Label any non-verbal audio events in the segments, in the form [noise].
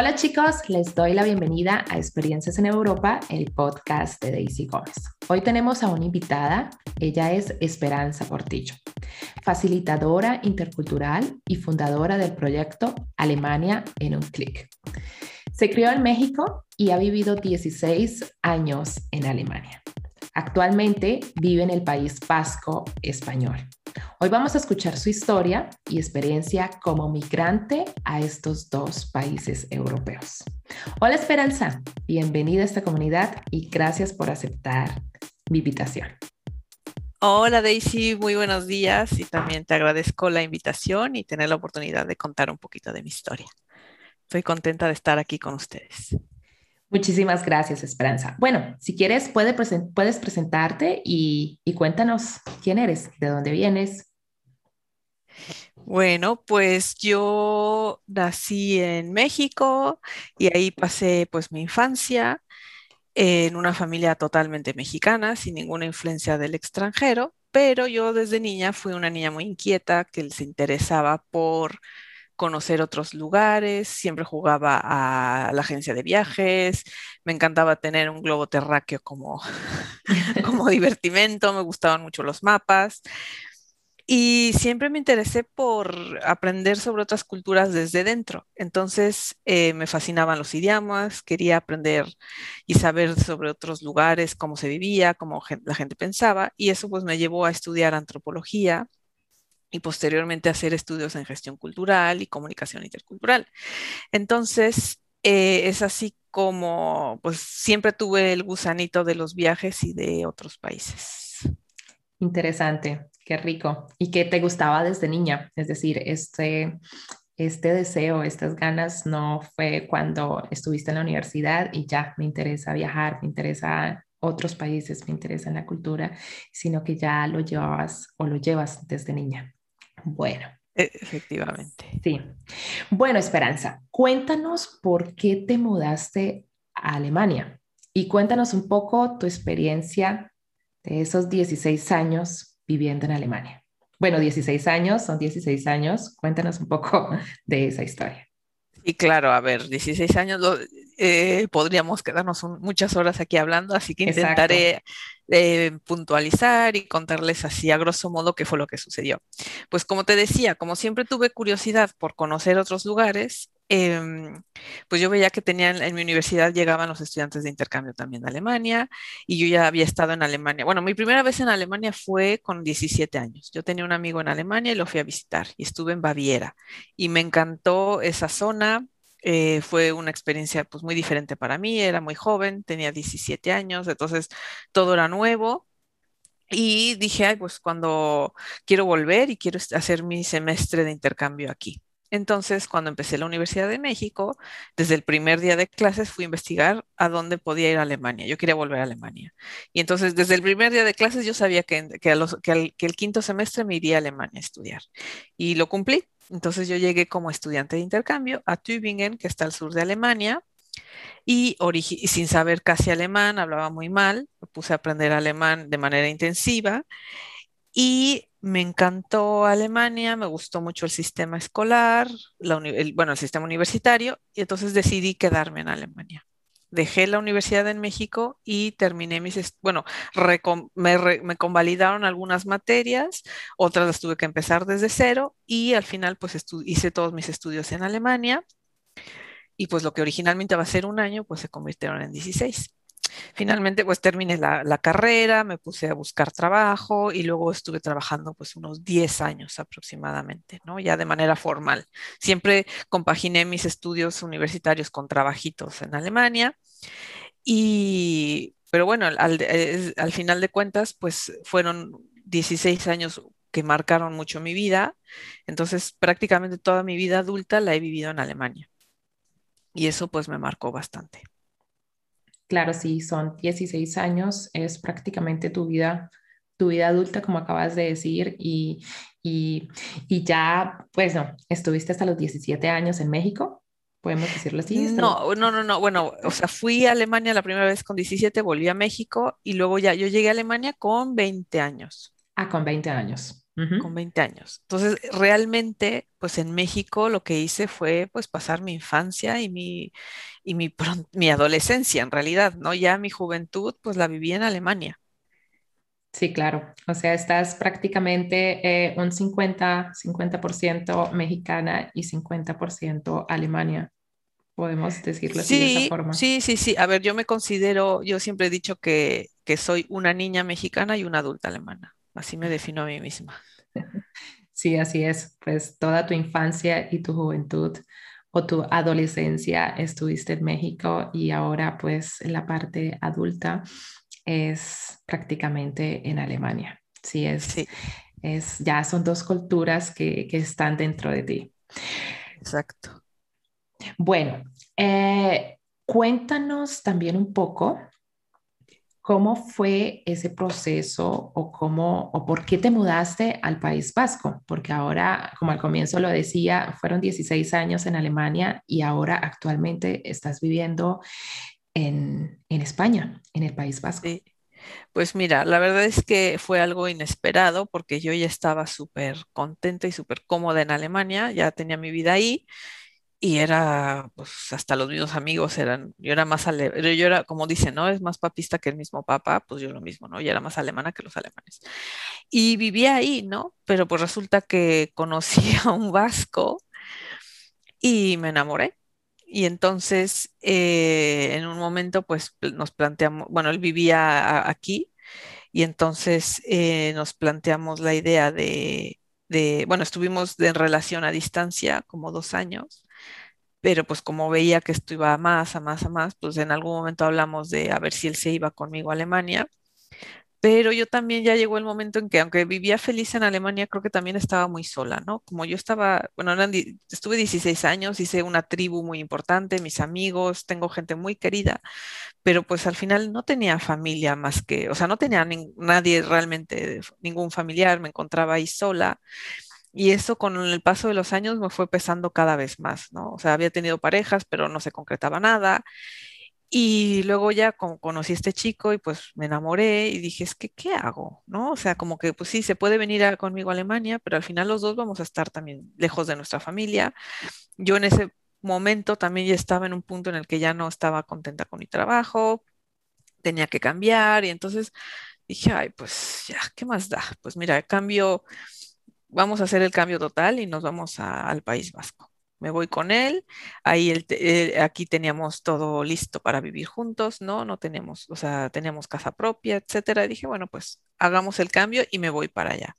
Hola chicos, les doy la bienvenida a Experiencias en Europa, el podcast de Daisy Gómez. Hoy tenemos a una invitada, ella es Esperanza Portillo, facilitadora intercultural y fundadora del proyecto Alemania en un clic. Se crió en México y ha vivido 16 años en Alemania. Actualmente vive en el país vasco español. Hoy vamos a escuchar su historia y experiencia como migrante a estos dos países europeos. Hola Esperanza, bienvenida a esta comunidad y gracias por aceptar mi invitación. Hola Daisy, muy buenos días y también te agradezco la invitación y tener la oportunidad de contar un poquito de mi historia. Estoy contenta de estar aquí con ustedes. Muchísimas gracias, Esperanza. Bueno, si quieres, puedes presentarte y, y cuéntanos quién eres, de dónde vienes. Bueno, pues yo nací en México y ahí pasé pues mi infancia en una familia totalmente mexicana, sin ninguna influencia del extranjero, pero yo desde niña fui una niña muy inquieta que se interesaba por conocer otros lugares, siempre jugaba a la agencia de viajes, me encantaba tener un globo terráqueo como, [laughs] como [laughs] divertimento, me gustaban mucho los mapas. Y siempre me interesé por aprender sobre otras culturas desde dentro. Entonces eh, me fascinaban los idiomas, quería aprender y saber sobre otros lugares, cómo se vivía, cómo la gente pensaba. Y eso pues me llevó a estudiar antropología y posteriormente hacer estudios en gestión cultural y comunicación intercultural. Entonces, eh, es así como, pues siempre tuve el gusanito de los viajes y de otros países. Interesante, qué rico. ¿Y qué te gustaba desde niña? Es decir, este, este deseo, estas ganas no fue cuando estuviste en la universidad y ya me interesa viajar, me interesa otros países, me interesa la cultura, sino que ya lo llevabas o lo llevas desde niña. Bueno. E, efectivamente. Sí. Bueno, Esperanza, cuéntanos por qué te mudaste a Alemania y cuéntanos un poco tu experiencia de esos 16 años viviendo en Alemania. Bueno, 16 años, son 16 años. Cuéntanos un poco de esa historia. Y claro, a ver, 16 años, eh, podríamos quedarnos muchas horas aquí hablando, así que intentaré eh, puntualizar y contarles así a grosso modo qué fue lo que sucedió. Pues como te decía, como siempre tuve curiosidad por conocer otros lugares, em, pues yo veía que tenían en mi universidad llegaban los estudiantes de intercambio también de Alemania y yo ya había estado en Alemania. Bueno, mi primera vez en Alemania fue con 17 años. Yo tenía un amigo en Alemania y lo fui a visitar y estuve en Baviera y me encantó esa zona eh, fue una experiencia pues muy diferente para mí, era muy joven, tenía 17 años, entonces todo era nuevo. Y dije, ay, pues cuando quiero volver y quiero hacer mi semestre de intercambio aquí. Entonces, cuando empecé la Universidad de México, desde el primer día de clases fui a investigar a dónde podía ir a Alemania. Yo quería volver a Alemania. Y entonces, desde el primer día de clases, yo sabía que, que, que el quinto semestre me iría a Alemania a estudiar. Y lo cumplí. Entonces yo llegué como estudiante de intercambio a Tübingen, que está al sur de Alemania, y, sin saber casi alemán, hablaba muy mal, puse a aprender alemán de manera intensiva y me encantó Alemania, me gustó mucho el sistema escolar, bueno, el sistema universitario, y entonces decidí quedarme en Alemania dejé la universidad en México y terminé mis, bueno, me, convalidaron algunas materias, otras las tuve que empezar desde cero y al final pues hice todos mis estudios en Alemania y pues lo que originalmente va a ser un año pues se convirtieron en 16. Finalmente, pues terminé la, carrera, me puse a buscar trabajo y luego estuve trabajando pues unos 10 años aproximadamente, ¿no? Ya de manera formal. Siempre compaginé mis estudios universitarios con trabajitos en Alemania y, pero bueno, al, al final de cuentas, pues fueron 16 años que marcaron mucho mi vida. Entonces, prácticamente toda mi vida adulta la he vivido en Alemania. Y eso pues me marcó bastante. Claro, sí, son 16 años, es prácticamente tu vida, tu vida adulta, como acabas de decir, y, y, y ya, pues no, estuviste hasta los 17 años en México, podemos decirlo así. No, no, no, no, bueno, o sea, fui a Alemania la primera vez con 17, volví a México y luego ya yo llegué a Alemania con 20 años. Ah, con 20 años. Con 20 años. Entonces, realmente, pues en México lo que hice fue pues pasar mi infancia y mi, y mi, mi adolescencia en realidad, ¿no? Ya mi juventud pues la viví en Alemania. Sí, claro. O sea, estás prácticamente eh, un 50, 50% mexicana y 50% Alemania. Podemos decirlo así de esa forma. Sí, sí, sí. A ver, yo me considero, yo siempre he dicho que, que soy una niña mexicana y una adulta alemana. Así me defino a mí misma. [laughs] Sí, así es. Pues toda tu infancia y tu juventud o tu adolescencia estuviste en México y ahora pues la parte adulta es prácticamente en Alemania. Sí, es, es ya son dos culturas que, que están dentro de ti. Exacto. Bueno, eh, cuéntanos también un poco ¿Cómo fue ese proceso o cómo o por qué te mudaste al País Vasco? Porque ahora, como al comienzo lo decía, fueron 16 años en Alemania y ahora actualmente estás viviendo en, en España, en el País Vasco. Sí. Pues mira, la verdad es que fue algo inesperado porque yo ya estaba súper contenta y súper cómoda en Alemania, ya tenía mi vida ahí y era, pues hasta los mismos amigos eran, yo era más, ale, yo era, como dicen, ¿no? Es más papista que el mismo papa, pues yo lo mismo, ¿no? Yo era más alemana que los alemanes. Y vivía ahí, ¿no? Pero pues resulta que conocí a un vasco y me enamoré. Y entonces, eh, en un momento, pues nos planteamos, bueno, él vivía aquí y entonces eh, nos planteamos la idea de, de, bueno, estuvimos en relación a distancia como dos años pero pues como veía que esto iba a más, a más, a más, pues en algún momento hablamos de a ver si él se iba conmigo a Alemania. Pero yo también ya llegó el momento en que, aunque vivía feliz en Alemania, creo que también estaba muy sola, ¿no? Como yo estaba, bueno, estuve 16 años, hice una tribu muy importante, mis amigos, tengo gente muy querida, pero pues al final no tenía familia más que, o sea, no tenía nadie realmente, ningún familiar, me encontraba ahí sola. Y eso con el paso de los años me fue pesando cada vez más, ¿no? O sea, había tenido parejas, pero no se concretaba nada. Y luego ya conocí a este chico y pues me enamoré y dije, es que, ¿qué hago? ¿No? O sea, como que pues sí, se puede venir conmigo a Alemania, pero al final los dos vamos a estar también lejos de nuestra familia. Yo en ese momento también ya estaba en un punto en el que ya no estaba contenta con mi trabajo, tenía que cambiar y entonces dije, ay, pues ya, ¿qué más da? Pues mira, cambio vamos a hacer el cambio total y nos vamos al País Vasco. Me voy con él, ahí el, aquí teníamos todo listo para vivir juntos, ¿no? No tenemos, o sea, teníamos casa propia, etcétera. Y dije, bueno, pues hagamos el cambio y me voy para allá.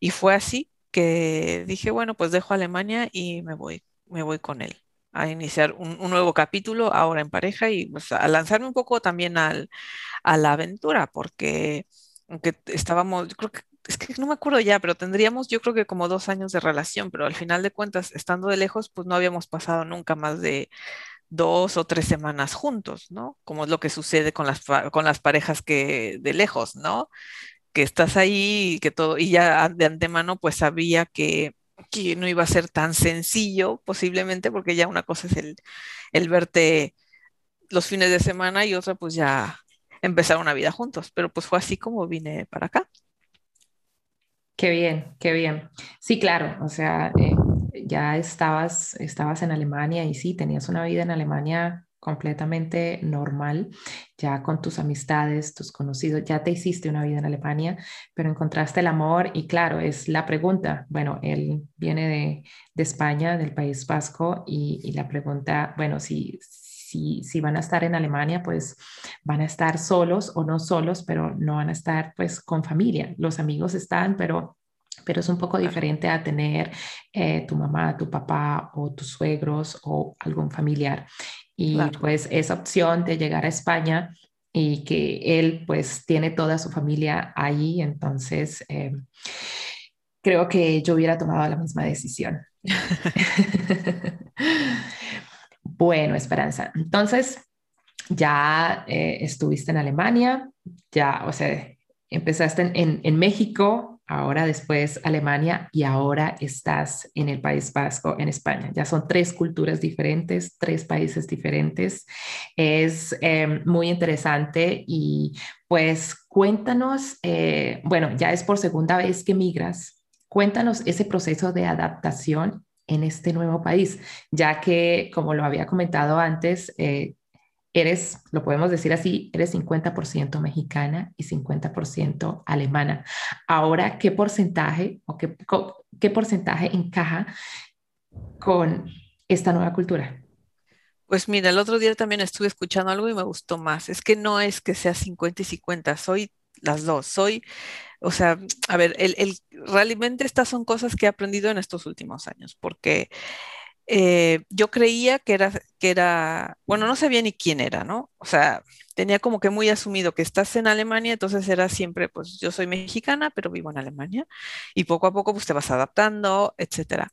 Y fue así que dije, bueno, pues dejo Alemania y me voy, me voy con él a iniciar un, nuevo capítulo ahora en pareja y pues, a lanzarme un poco también al, a la aventura, porque aunque estábamos, yo creo que es que no me acuerdo ya, pero tendríamos yo creo que como dos años de relación, pero al final de cuentas, estando de lejos, pues no habíamos pasado nunca más de dos o tres semanas juntos, ¿no? Como es lo que sucede con las, con las parejas que de lejos, ¿no? Que estás ahí y que todo, y ya de antemano pues sabía que, que no iba a ser tan sencillo posiblemente, porque ya una cosa es el, el verte los fines de semana y otra pues ya empezar una vida juntos, pero pues fue así como vine para acá. Qué bien, qué bien. Sí, claro, o sea, eh, ya estabas, estabas en Alemania y sí, tenías una vida en Alemania completamente normal, ya con tus amistades, tus conocidos, ya te hiciste una vida en Alemania, pero encontraste el amor y claro, es la pregunta, bueno, él viene de, España, del País Vasco, y, y la pregunta, bueno, si, si, van a estar en Alemania, pues van a estar solos o no solos, pero no van a estar pues con familia. Los amigos están, pero pero es un poco diferente a tener eh, tu mamá, tu papá o tus suegros o algún familiar. Y pues esa opción de llegar a España y que él pues tiene toda su familia ahí, entonces eh, creo que yo hubiera tomado la misma decisión. [laughs] Bueno, Esperanza, entonces ya eh, estuviste en Alemania, ya, o sea, empezaste en, México, ahora después Alemania y ahora estás en el País Vasco, en España. Ya son tres culturas diferentes, tres países diferentes. Es eh, muy interesante y pues cuéntanos, eh, bueno, ya es por segunda vez que migras, cuéntanos ese proceso de adaptación en este nuevo país, ya que, como lo había comentado antes, eh, eres, lo podemos decir así, eres 50% mexicana y 50% alemana. Ahora, ¿qué porcentaje o qué, qué porcentaje encaja con esta nueva cultura? Pues mira, el otro día también estuve escuchando algo y me gustó más. Es que no es que sea 50 y 50, soy las dos. Soy, o sea, a ver, el, el, realmente estas son cosas que he aprendido en estos últimos años, porque eh, yo creía que era, que era, bueno, no sabía ni quién era, ¿no? O sea, tenía como que muy asumido que estás en Alemania, entonces era siempre, pues yo soy mexicana, pero vivo en Alemania, y poco a poco pues te vas adaptando, etcétera.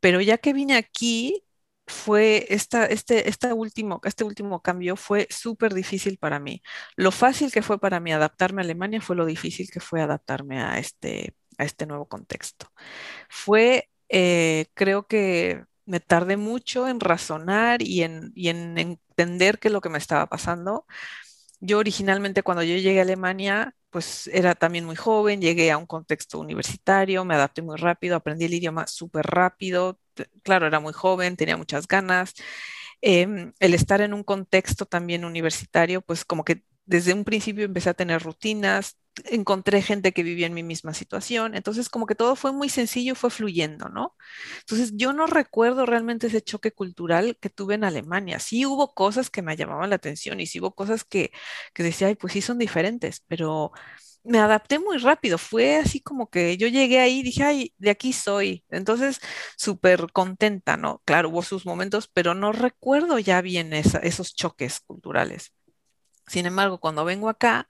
Pero ya que vine aquí, fue esta, este, este, último, este último cambio fue súper difícil para mí. Lo fácil que fue para mí adaptarme a Alemania fue lo difícil que fue adaptarme a este, a este nuevo contexto. Fue, eh, creo que me tardé mucho en razonar y en, en entender qué es lo que me estaba pasando. Yo originalmente cuando yo llegué a Alemania, pues era también muy joven, llegué a un contexto universitario, me adapté muy rápido, aprendí el idioma súper rápido, claro, era muy joven, tenía muchas ganas. Em, el estar en un contexto también universitario, pues como que desde un principio empecé a tener rutinas, encontré gente que vivía en mi misma situación, entonces como que todo fue muy sencillo, fue fluyendo, ¿no? Entonces yo no recuerdo realmente ese choque cultural que tuve en Alemania. Sí hubo cosas que me llamaban la atención y sí hubo cosas que, que decía, ay, pues sí son diferentes, pero me adapté muy rápido, fue así como que yo llegué ahí y dije, ay, de aquí soy. Entonces, súper contenta, ¿no? Claro, hubo sus momentos, pero no recuerdo ya bien esos choques culturales. Sin embargo, cuando vengo acá,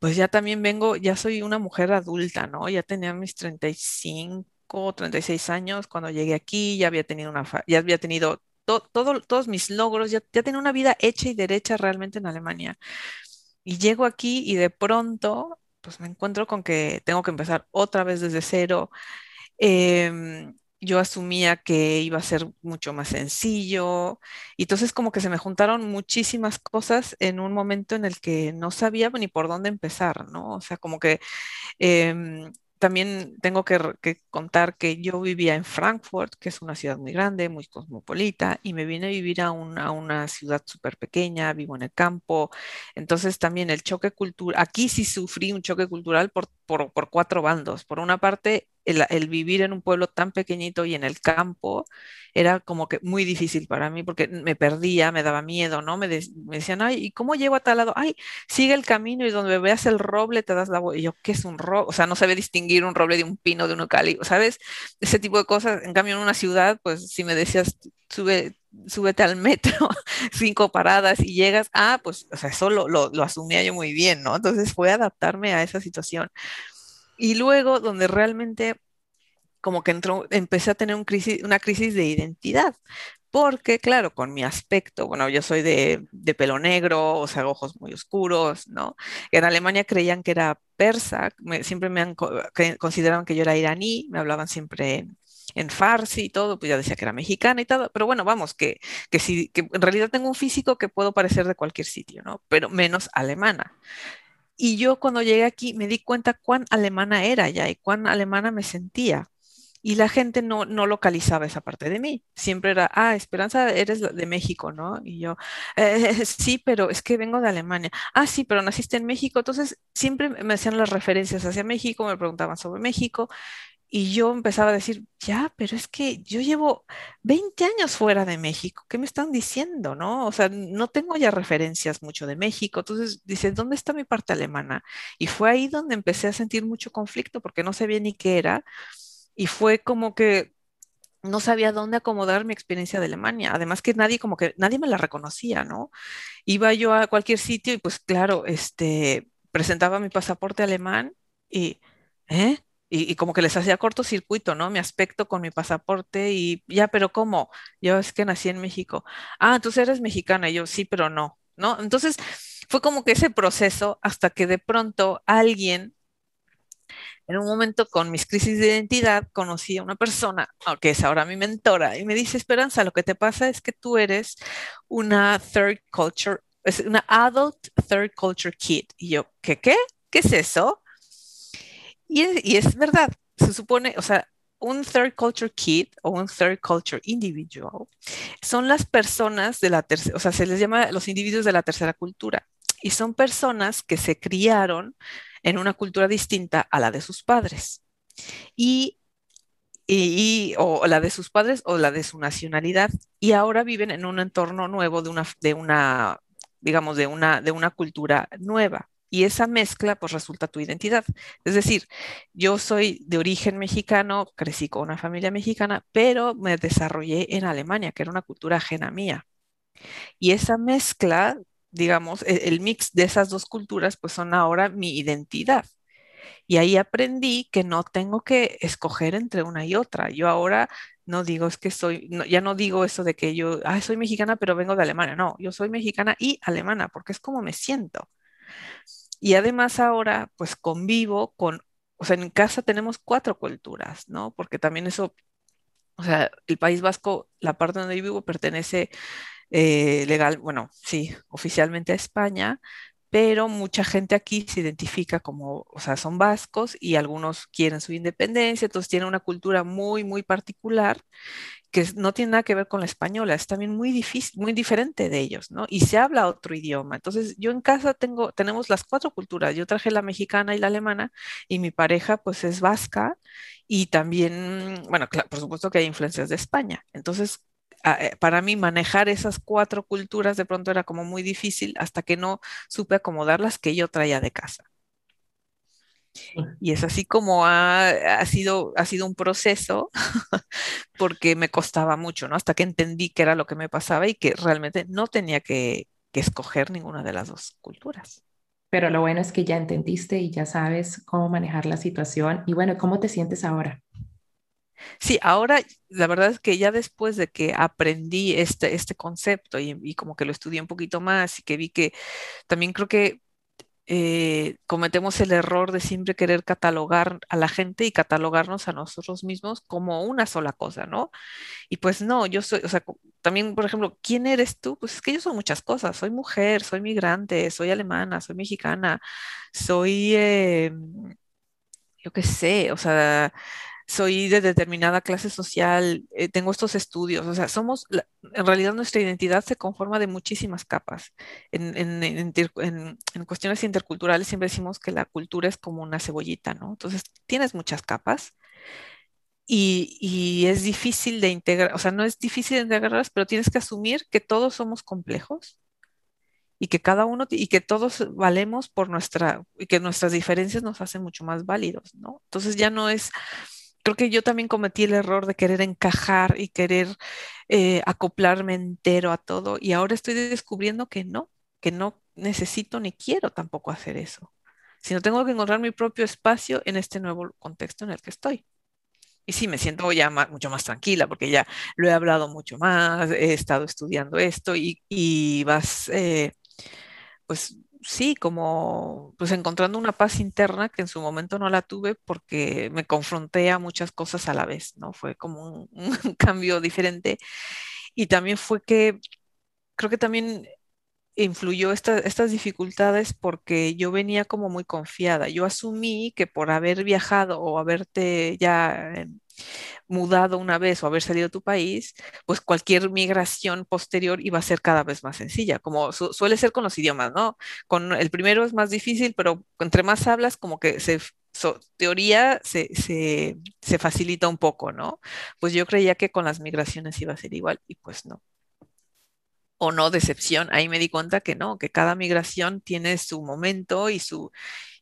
pues ya también vengo, ya soy una mujer adulta, ¿no? Ya tenía mis 35, 36 años cuando llegué aquí, ya había tenido una, ya había tenido todos mis logros, ya, ya tenía una vida hecha y derecha realmente en Alemania. Y llego aquí y de pronto, pues me encuentro con que tengo que empezar otra vez desde cero. Eh, yo asumía que iba a ser mucho más sencillo. Y entonces como que se me juntaron muchísimas cosas en un momento en el que no sabía ni por dónde empezar, ¿no? O sea, como que em, también tengo que, contar que yo vivía en Frankfurt, que es una ciudad muy grande, muy cosmopolita, y me vine a vivir a una, una ciudad súper pequeña, vivo en el campo. Entonces también el choque cultural, aquí sí sufrí un choque cultural por, por, por cuatro bandos. Por una parte, el, vivir en un pueblo tan pequeñito y en el campo era como que muy difícil para mí porque me perdía, me daba miedo, ¿no? Me, decían, ay, ¿y cómo llego a tal lado? Ay, sigue el camino y donde veas el roble te das la voz. Y yo, ¿qué es un roble? O sea, no sabía distinguir un roble de un pino, de un eucalipto, ¿sabes? Ese tipo de cosas. En cambio, en una ciudad, pues si me decías, sube, súbete al metro, [laughs] cinco paradas y llegas, ah, pues, o sea, eso lo, lo asumía yo muy bien, ¿no? Entonces fue adaptarme a esa situación. Y luego, donde realmente como que entró, empecé a tener un crisis, una crisis de identidad, porque claro, con mi aspecto, bueno, yo soy de, pelo negro, o sea, ojos muy oscuros, ¿no? En Alemania creían que era persa, siempre me han consideraban que yo era iraní, me hablaban siempre en, farsi y todo, pues ya decía que era mexicana y todo, pero bueno, vamos, que, que, sí, que en realidad tengo un físico que puedo parecer de cualquier sitio, ¿no? Pero menos alemana. Y yo cuando llegué aquí me di cuenta cuán alemana era ya y cuán alemana me sentía. Y la gente no, no localizaba esa parte de mí. Siempre era, ah, Esperanza, eres de México, ¿no? Y yo, eh, sí, pero es que vengo de Alemania. Ah, sí, pero naciste en México. Entonces, siempre me hacían las referencias hacia México, me preguntaban sobre México. Y yo empezaba a decir, ya, pero es que yo llevo 20 años fuera de México, ¿qué me están diciendo, no? O sea, no tengo ya referencias mucho de México. Entonces dice, ¿dónde está mi parte alemana? Y fue ahí donde empecé a sentir mucho conflicto porque no sabía ni qué era. Y fue como que no sabía dónde acomodar mi experiencia de Alemania. Además que nadie, como que nadie me la reconocía, ¿no? Iba yo a cualquier sitio y pues claro, este, presentaba mi pasaporte alemán y, ¿eh? Y, como que les hacía cortocircuito, ¿no? Mi aspecto con mi pasaporte y ya, pero ¿cómo? Yo es que nací en México. Ah, entonces eres mexicana. Y yo, sí, pero no, ¿no? Entonces fue como que ese proceso hasta que de pronto alguien En un momento con mis crisis de identidad conocí a una persona, que es ahora mi mentora, y me dice, Esperanza, lo que te pasa es que tú eres una third culture, es una adult third culture kid. Y yo, ¿qué qué? ¿Qué es eso? Y y es verdad, se supone, o sea, un third culture kid o un third culture individual son las personas de la tercera, o sea, se les llama los individuos de la tercera cultura. Y son personas que se criaron en una cultura distinta a la de sus padres. Y, y, o la de sus padres o la de su nacionalidad. Y ahora viven en un entorno nuevo de una, de una digamos, de una, de una cultura nueva y esa mezcla pues resulta tu identidad. Es decir, yo soy de origen mexicano, crecí con una familia mexicana, pero me desarrollé en Alemania, que era una cultura ajena mía. Y esa mezcla, digamos, e, el mix de esas dos culturas pues son ahora mi identidad. Y ahí aprendí que no tengo que escoger entre una y otra. Yo ahora no digo es que soy, ya no digo eso de que yo, soy mexicana pero vengo de Alemania. No, yo soy mexicana y alemana porque es como me siento. Y además ahora pues convivo con, o sea, en casa tenemos cuatro culturas, ¿no? Porque también eso, o sea, el País Vasco, la parte donde yo vivo pertenece eh, legal, bueno, sí, oficialmente a España, pero mucha gente aquí se identifica como, o sea, son vascos y algunos quieren su independencia, entonces tienen una cultura muy, muy particular que no tiene nada que ver con la española, es también muy difícil, muy diferente de ellos, ¿no? Y se habla otro idioma. Entonces, yo en casa tengo, tenemos las cuatro culturas. Yo traje la mexicana y la alemana y mi pareja pues es vasca y también, bueno, por supuesto que hay influencias de España. Entonces, para mí manejar esas cuatro culturas de pronto era como muy difícil hasta que no supe acomodar las que yo traía de casa. Y es así como ha, sido, ha sido un proceso [laughs] porque me costaba mucho, ¿no? Hasta que entendí que era lo que me pasaba y que realmente no tenía que, que escoger ninguna de las dos culturas. Pero lo bueno es que ya entendiste y ya sabes cómo manejar la situación. Y bueno, ¿cómo te sientes ahora? Sí, ahora la verdad es que ya después de que aprendí este, este concepto y, y, como que lo estudié un poquito más y que vi que también creo que eh, cometemos el error de siempre querer catalogar a la gente y catalogarnos a nosotros mismos como una sola cosa, ¿no? Y pues no, yo soy, o sea, también, por ejemplo, ¿quién eres tú? Pues es que yo soy muchas cosas, soy mujer, soy migrante, soy alemana, soy mexicana, soy, eh, yo qué sé, o sea, soy de determinada clase social, eh, tengo estos estudios, o sea, somos, en realidad nuestra identidad se conforma de muchísimas capas. En, en, cuestiones interculturales siempre decimos que la cultura es como una cebollita, ¿no? Entonces, tienes muchas capas. Y, y, es difícil de integrar, o sea, no es difícil de integrarlas, pero tienes que asumir que todos somos complejos y que cada uno y que todos valemos por nuestra y que nuestras diferencias nos hacen mucho más válidos, ¿no? Entonces ya no es creo que yo también cometí el error de querer encajar y querer eh, acoplarme entero a todo y ahora estoy descubriendo que no, que no necesito ni quiero tampoco hacer eso, sino tengo que encontrar mi propio espacio en este nuevo contexto en el que estoy. Y sí, me siento ya mucho más tranquila porque ya lo he hablado mucho más, he estado estudiando esto y, y vas, eh, pues sí, como pues encontrando una paz interna que en su momento no la tuve porque me confronté a muchas cosas a la vez, ¿no? Fue como un, [laughs] cambio diferente. Y también fue que creo que también influyó estas dificultades porque yo venía como muy confiada. Yo asumí que por haber viajado o haberte ya mudado una vez o haber salido de tu país, pues cualquier migración posterior iba a ser cada vez más sencilla, como suele ser con los idiomas, ¿no? Con el primero es más difícil, pero entre más hablas, como que se, teoría se, se, facilita un poco, ¿no? Pues yo creía que con las migraciones iba a ser igual y pues no o no decepción. Ahí me di cuenta que no, que cada migración tiene su momento y su,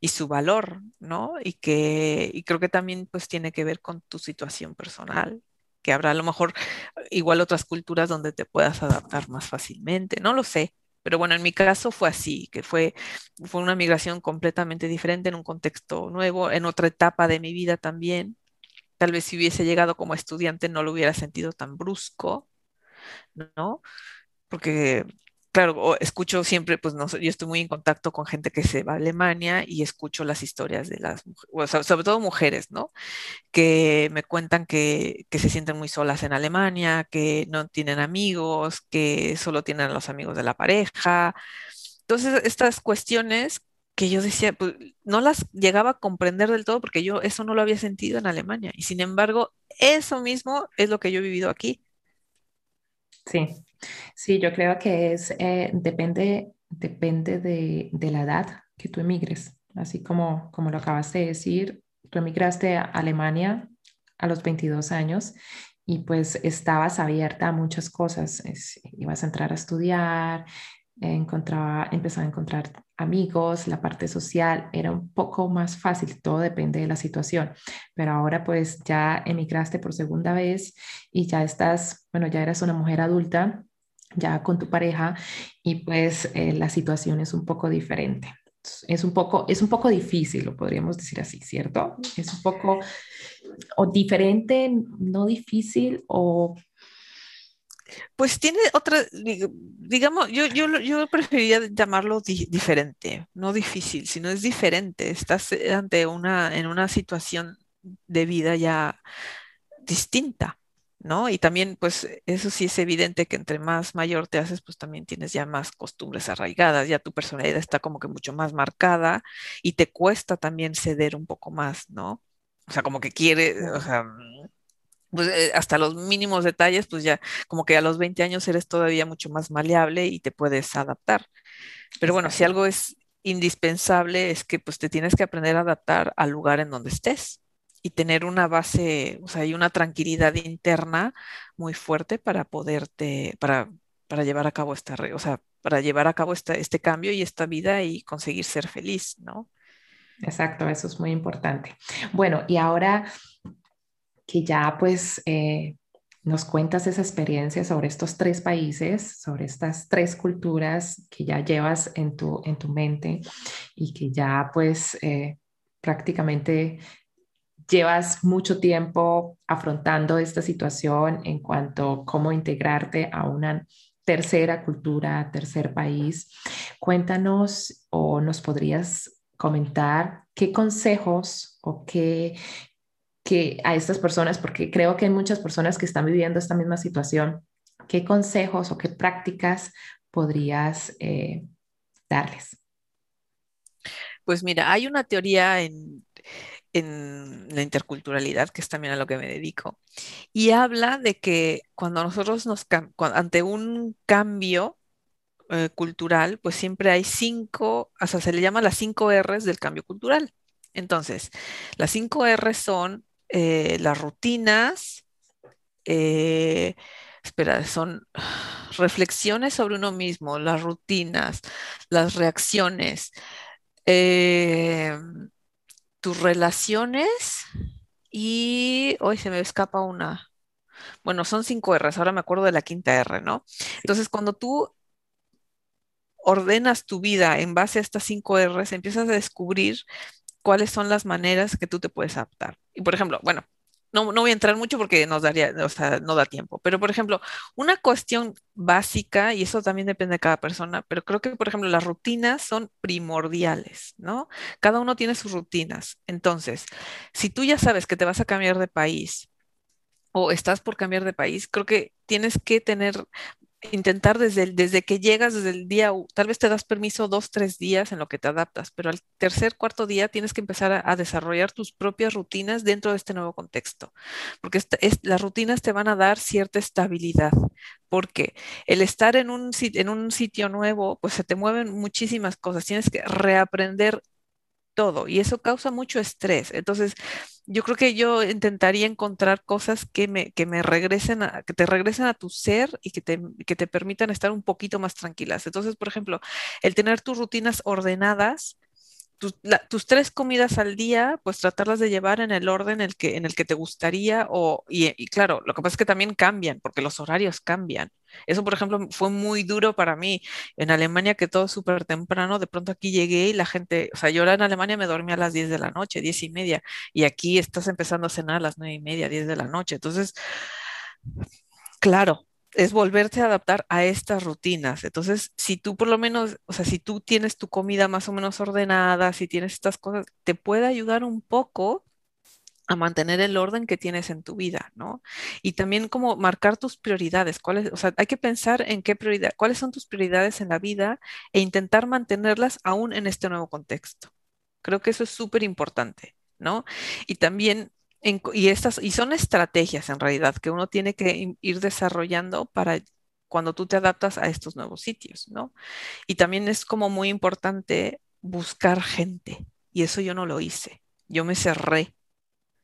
y su valor, ¿no? Y que y creo que también pues tiene que ver con tu situación personal, que habrá a lo mejor igual otras culturas donde te puedas adaptar más fácilmente, no lo sé. Pero bueno, en mi caso fue así, que fue, fue una migración completamente diferente en un contexto nuevo, en otra etapa de mi vida también. Tal vez si hubiese llegado como estudiante no lo hubiera sentido tan brusco, ¿no? Porque claro, escucho siempre, pues no, yo estoy muy en contacto con gente que se va a Alemania y escucho las historias de las mujeres, sobre todo mujeres, ¿no? Que me cuentan que, que, se sienten muy solas en Alemania, que no tienen amigos, que solo tienen los amigos de la pareja. Entonces, estas cuestiones que yo decía, pues no las llegaba a comprender del todo porque yo eso no lo había sentido en Alemania. Y sin embargo, eso mismo es lo que yo he vivido aquí. Sí, sí, yo creo que es, eh, depende, depende de, de, la edad que tú emigres. Así como, como lo acabas de decir, tú emigraste a Alemania a los 22 años y pues estabas abierta a muchas cosas. ibas a entrar a estudiar, encontraba, empezaba a encontrar amigos, la parte social era un poco más fácil, todo depende de la situación, pero ahora pues ya emigraste por segunda vez y ya estás, bueno, ya eres una mujer adulta, ya con tu pareja y pues eh, la situación es un poco diferente. Es un poco, es un poco difícil, lo podríamos decir así, ¿cierto? Es un poco o diferente, no difícil o pues tiene otra, digamos, yo, yo, yo preferiría llamarlo diferente, no difícil, sino es diferente. Estás ante una, en una situación de vida ya distinta, ¿no? Y también, pues, eso sí es evidente que entre más mayor te haces, pues también tienes ya más costumbres arraigadas, ya tu personalidad está como que mucho más marcada y te cuesta también ceder un poco más, ¿no? O sea, como que quiere, o sea, pues, eh, hasta los mínimos detalles, pues ya como que a los 20 años eres todavía mucho más maleable y te puedes adaptar. Pero bueno, si algo es indispensable es que pues te tienes que aprender a adaptar al lugar en donde estés y tener una base, o sea, y una tranquilidad interna muy fuerte para poderte, para, para llevar a cabo esta, o sea, para llevar a cabo este cambio y esta vida y conseguir ser feliz, ¿no? Exacto, eso es muy importante. Bueno, y ahora que ya pues eh, nos cuentas esa experiencia sobre estos tres países, sobre estas tres culturas que ya llevas en tu, en tu mente y que ya pues eh, prácticamente llevas mucho tiempo afrontando esta situación en cuanto a cómo integrarte a una tercera cultura, tercer país. Cuéntanos o nos podrías comentar qué consejos o qué, que a estas personas, porque creo que hay muchas personas que están viviendo esta misma situación, ¿qué consejos o qué prácticas podrías eh, darles? Pues mira, hay una teoría en, la interculturalidad, que es también a lo que me dedico, y habla de que cuando nosotros nos, ante un cambio eh, cultural, pues siempre hay cinco, o sea, se le llama las cinco R's del cambio cultural. Entonces, las cinco R's son eh, las rutinas, eh, espera, son reflexiones sobre uno mismo, las rutinas, las reacciones, tus relaciones y hoy se me escapa una. Bueno, son cinco R's, ahora me acuerdo de la quinta R, ¿no? Entonces, cuando tú ordenas tu vida en base a estas cinco R's, empiezas a descubrir cuáles son las maneras que tú te puedes adaptar. Y por ejemplo, bueno, no, no voy a entrar mucho porque nos daría, o sea, no da tiempo, pero por ejemplo, una cuestión básica, y eso también depende de cada persona, pero creo que, por ejemplo, las rutinas son primordiales, ¿no? Cada uno tiene sus rutinas. Entonces, si tú ya sabes que te vas a cambiar de país, o estás por cambiar de país, creo que tienes que tener intentar desde, desde que llegas, desde el día, tal vez te das permiso dos, tres días en lo que te adaptas, pero al tercer, cuarto día tienes que empezar a, desarrollar tus propias rutinas dentro de este nuevo contexto, porque las rutinas te van a dar cierta estabilidad, porque el estar en un, en un sitio nuevo, pues se te mueven muchísimas cosas, tienes que reaprender todo y eso causa mucho estrés. Entonces, yo creo que yo intentaría encontrar cosas que me, que me regresen a, que te regresen a tu ser y que te, que te permitan estar un poquito más tranquilas. Entonces, por ejemplo, el tener tus rutinas ordenadas tus, tres comidas al día, pues tratarlas de llevar en el orden en el que, en el que te gustaría o, y, claro, lo que pasa es que también cambian, porque los horarios cambian. Eso, por ejemplo, fue muy duro para mí. En Alemania, que todo súper temprano, de pronto aquí llegué y la gente, o sea, yo en Alemania me dormía a las 10 de la noche, 10 y media, y aquí estás empezando a cenar a las 9 y media, 10 de la noche. Entonces, claro, es volverte a adaptar a estas rutinas. Entonces, si tú por lo menos, o sea, si tú tienes tu comida más o menos ordenada, si tienes estas cosas, te puede ayudar un poco a mantener el orden que tienes en tu vida, ¿no? Y también como marcar tus prioridades, cuáles, o sea, hay que pensar en qué prioridad, cuáles son tus prioridades en la vida e intentar mantenerlas aún en este nuevo contexto. Creo que eso es súper importante, ¿no? Y también y, estas, y son estrategias en realidad que uno tiene que ir desarrollando para cuando tú te adaptas a estos nuevos sitios, ¿no? Y también es como muy importante buscar gente. Y eso yo no lo hice. Yo me cerré.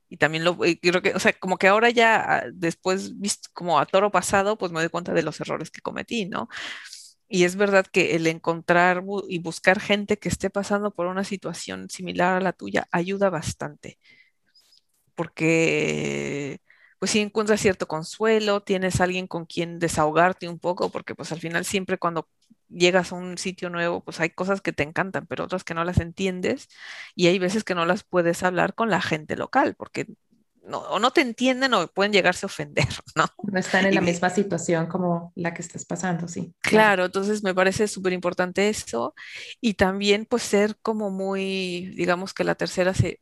Y también lo creo que, o sea, como que ahora ya después, como a toro pasado, pues me doy cuenta de los errores que cometí, ¿no? Y es verdad que el encontrar y buscar gente que esté pasando por una situación similar a la tuya ayuda bastante porque pues si encuentras cierto consuelo, tienes alguien con quien desahogarte un poco, porque pues al final siempre cuando llegas a un sitio nuevo, pues hay cosas que te encantan, pero otras que no las entiendes y hay veces que no las puedes hablar con la gente local, porque no, o no te entienden o pueden llegarse a ofender, [laughs] ¿no? No están en la misma situación como la que estás pasando, sí. Claro, entonces me parece súper importante eso y también pues ser como muy, digamos que la tercera se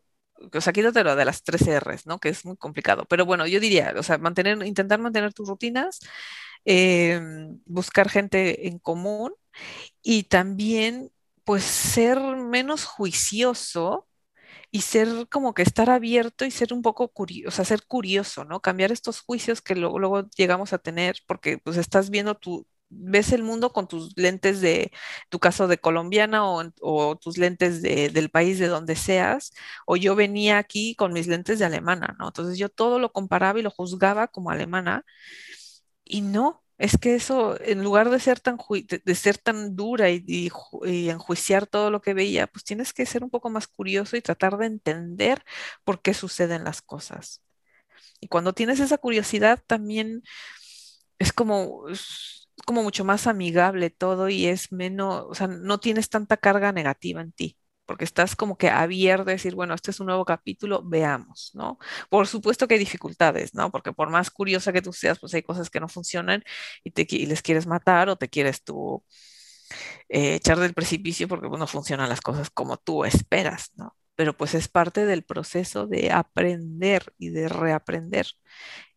o sea, quítate lo de las tres R's, ¿no? Que es muy complicado. Pero bueno, yo diría, o sea, mantener, intentar mantener tus rutinas, em, buscar gente en común y también, pues, ser menos juicioso y ser como que estar abierto y ser un poco curioso, o sea, ser curioso, ¿no? Cambiar estos juicios que luego, luego llegamos a tener porque pues estás viendo tu, ves el mundo con tus lentes de tu caso de colombiana o, tus lentes del país de donde seas, o yo venía aquí con mis lentes de alemana, ¿no? Entonces yo todo lo comparaba y lo juzgaba como alemana y no. Es que eso, en lugar de ser tan, de, ser tan dura y, y, enjuiciar todo lo que veía, pues tienes que ser un poco más curioso y tratar de entender por qué suceden las cosas. Y cuando tienes esa curiosidad, también es como, como mucho más amigable todo y es menos, o sea, no tienes tanta carga negativa en ti, porque estás como que abierto a decir, bueno, este es un nuevo capítulo, veamos, ¿no? Por supuesto que hay dificultades, ¿no? Porque por más curiosa que tú seas, pues hay cosas que no funcionan y, te, les quieres matar o te quieres tú eh, echar del precipicio porque pues, no funcionan las cosas como tú esperas, ¿no? Pero pues es parte del proceso de aprender y de reaprender.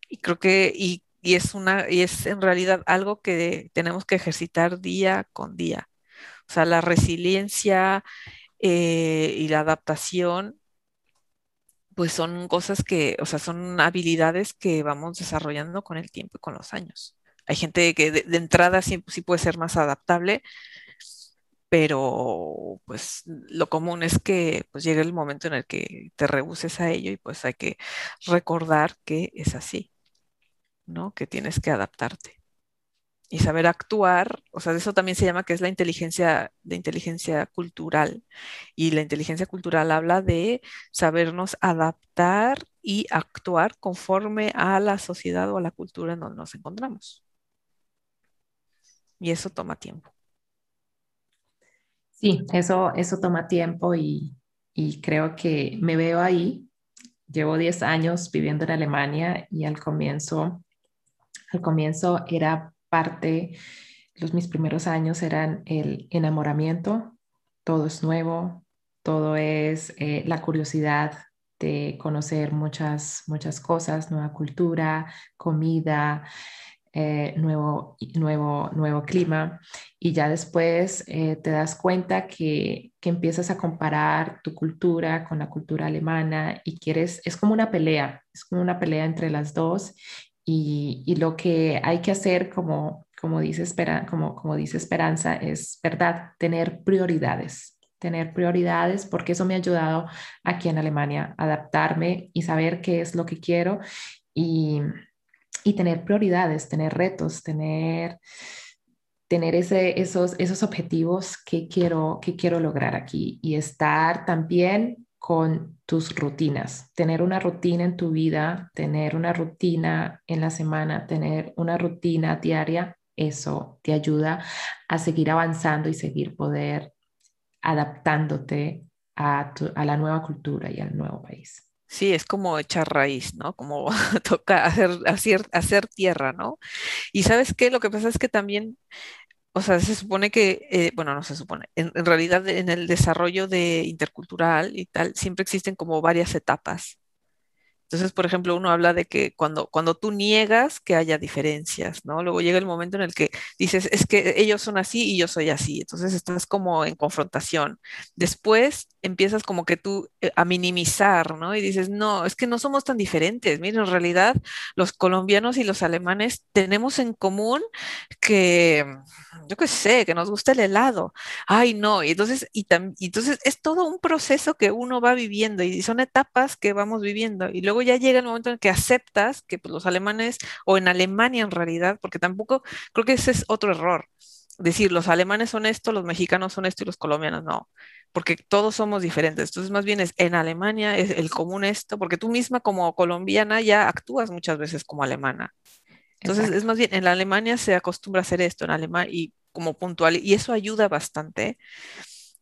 Y creo que, y y es una y es en realidad algo que tenemos que ejercitar día con día. O sea, la resiliencia eh, y la adaptación, pues son cosas que, o sea, son habilidades que vamos desarrollando con el tiempo y con los años. Hay gente que de, entrada sí, puede ser más adaptable, pero pues lo común es que pues llegue el momento en el que te rehuses a ello y pues hay que recordar que es así. ¿No? Que tienes que adaptarte y saber actuar, o sea, eso también se llama que es la inteligencia de inteligencia cultural. Y la inteligencia cultural habla de sabernos adaptar y actuar conforme a la sociedad o a la cultura en donde nos encontramos. Y eso toma tiempo. Sí, eso, eso toma tiempo y, y creo que me veo ahí. Llevo 10 años viviendo en Alemania y al comienzo al comienzo era parte, los mis primeros años eran el enamoramiento, todo es nuevo, todo es eh, la curiosidad de conocer muchas, muchas cosas, nueva cultura, comida, eh, nuevo, nuevo, nuevo clima. Y ya después eh, te das cuenta que, que, empiezas a comparar tu cultura con la cultura alemana y quieres, es como una pelea, es como una pelea entre las dos y, lo que hay que hacer, como, como, dice como, como dice Esperanza, es, ¿verdad?, tener prioridades, tener prioridades, porque eso me ha ayudado aquí en Alemania adaptarme y saber qué es lo que quiero y, y tener prioridades, tener retos, tener, tener ese, esos, esos objetivos que quiero, que quiero lograr aquí y estar también con tus rutinas, tener una rutina en tu vida, tener una rutina en la semana, tener una rutina diaria, eso te ayuda a seguir avanzando y seguir poder adaptándote a, a la nueva cultura y al nuevo país. Sí, es como echar raíz, ¿no? Como [laughs] toca hacer, hacer, hacer tierra, ¿no? Y sabes qué, lo que pasa es que también o sea, se supone que, eh, bueno, no se supone, en, realidad en el desarrollo de intercultural y tal, siempre existen como varias etapas. Entonces, por ejemplo, uno habla de que cuando, cuando tú niegas que haya diferencias, ¿no? Luego llega el momento en el que dices, es que ellos son así y yo soy así. Entonces estás como en confrontación. Después empiezas como que tú eh, a minimizar, ¿no? Y dices, no, es que no somos tan diferentes. Miren, en realidad los colombianos y los alemanes tenemos en común que, yo qué sé, que nos gusta el helado. Ay, no. Y entonces, y, y entonces es todo un proceso que uno va viviendo y son etapas que vamos viviendo. Y luego ya llega el momento en que aceptas que pues, los alemanes, o en Alemania en realidad, porque tampoco creo que ese es otro error. Decir, los alemanes son esto, los mexicanos son esto y los colombianos no, porque todos somos diferentes. Entonces, más bien es en Alemania es el común esto, porque tú misma como colombiana ya actúas muchas veces como alemana. Entonces, es más bien, en la Alemania se acostumbra a hacer esto, en Alemania, y como puntual, y eso ayuda bastante.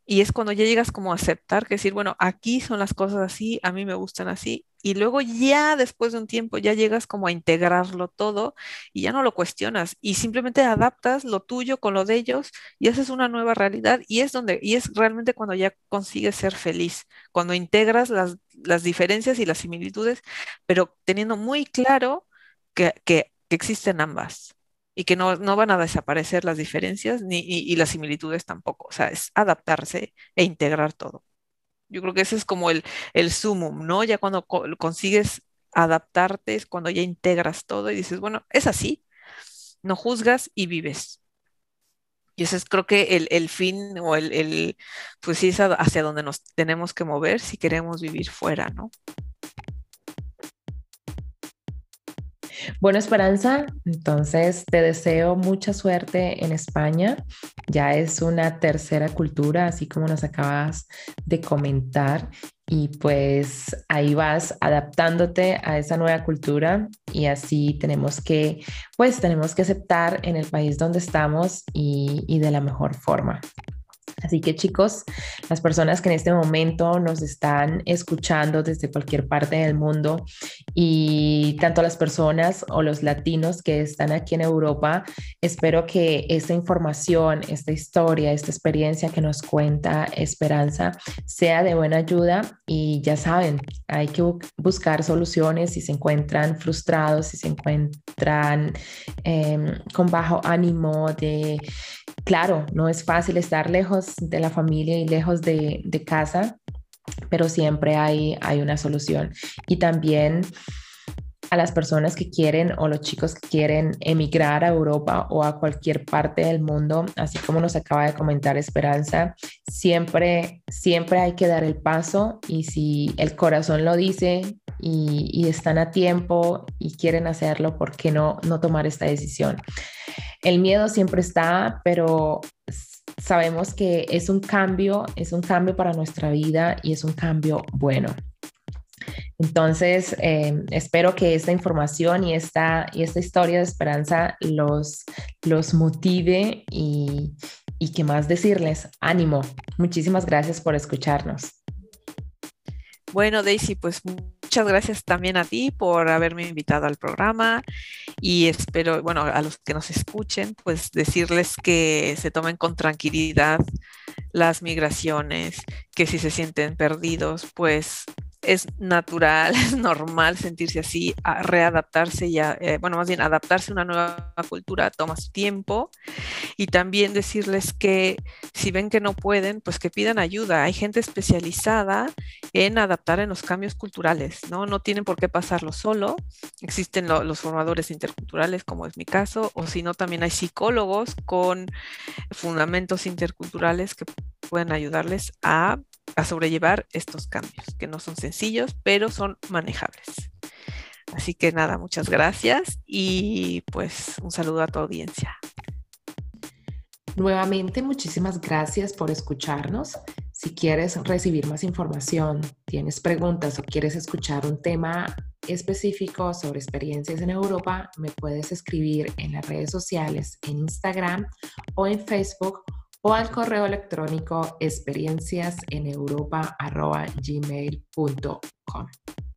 Y es cuando ya llegas como a aceptar, que decir, bueno, aquí son las cosas así, a mí me gustan así, y luego ya después de un tiempo ya llegas como a integrarlo todo y ya no lo cuestionas y simplemente adaptas lo tuyo con lo de ellos y haces una nueva realidad y es donde, y es realmente cuando ya consigues ser feliz, cuando integras las, las diferencias y las similitudes, pero teniendo muy claro que, que, existen ambas y que no, no, van a desaparecer las diferencias ni, y, las similitudes tampoco. O sea, es adaptarse e integrar todo. Yo creo que ese es como el, el sumum, ¿no? Ya cuando consigues adaptarte es cuando ya integras todo y dices, bueno, es así, no juzgas y vives. Y ese es creo que el, el fin o el, el, pues sí es hacia donde nos tenemos que mover si queremos vivir fuera, ¿no? Bueno, Esperanza, entonces te deseo mucha suerte en España. Ya es una tercera cultura, así como nos acabas de comentar. Y pues ahí vas adaptándote a esa nueva cultura y así tenemos que, pues tenemos que aceptar en el país donde estamos y, y de la mejor forma. Así que chicos, las personas que en este momento nos están escuchando desde cualquier parte del mundo y tanto las personas o los latinos que están aquí en Europa, espero que esta información, esta historia, esta experiencia que nos cuenta Esperanza sea de buena ayuda y ya saben, hay que buscar soluciones si se encuentran frustrados, si se encuentran em, con bajo ánimo de Claro, no es fácil estar lejos de la familia y lejos de, casa, pero siempre hay, hay una solución. Y también a las personas que quieren o los chicos que quieren emigrar a Europa o a cualquier parte del mundo, así como nos acaba de comentar Esperanza, siempre, siempre hay que dar el paso y si el corazón lo dice y, y están a tiempo y quieren hacerlo, ¿por qué no, no tomar esta decisión? El miedo siempre está, pero sabemos que es un cambio, es un cambio para nuestra vida y es un cambio bueno. Entonces, em, espero que esta información y esta, y esta historia de esperanza los, los motive y, y que más decirles, ánimo. Muchísimas gracias por escucharnos. Bueno, Daisy, pues muchas gracias también a ti por haberme invitado al programa y espero, bueno, a los que nos escuchen, pues decirles que se tomen con tranquilidad las migraciones, que si se sienten perdidos, pues es natural, [laughs] es normal sentirse así, a readaptarse y eh, bueno, más bien adaptarse a una nueva cultura toma su tiempo y también decirles que si ven que no pueden, pues que pidan ayuda. Hay gente especializada en adaptar en los cambios culturales, ¿no? No tienen por qué pasarlo solo. Existen los formadores interculturales, como es mi caso, o si no, también hay psicólogos con fundamentos interculturales que pueden ayudarles a a sobrellevar estos cambios, que no son sencillos, pero son manejables. Así que nada, muchas gracias y pues un saludo a tu audiencia. Nuevamente, muchísimas gracias por escucharnos. Si quieres recibir más información, tienes preguntas o quieres escuchar un tema específico sobre experiencias en Europa, me puedes escribir en las redes sociales, en Instagram o en Facebook o al correo electrónico experienciaseneuropa.gmail.com.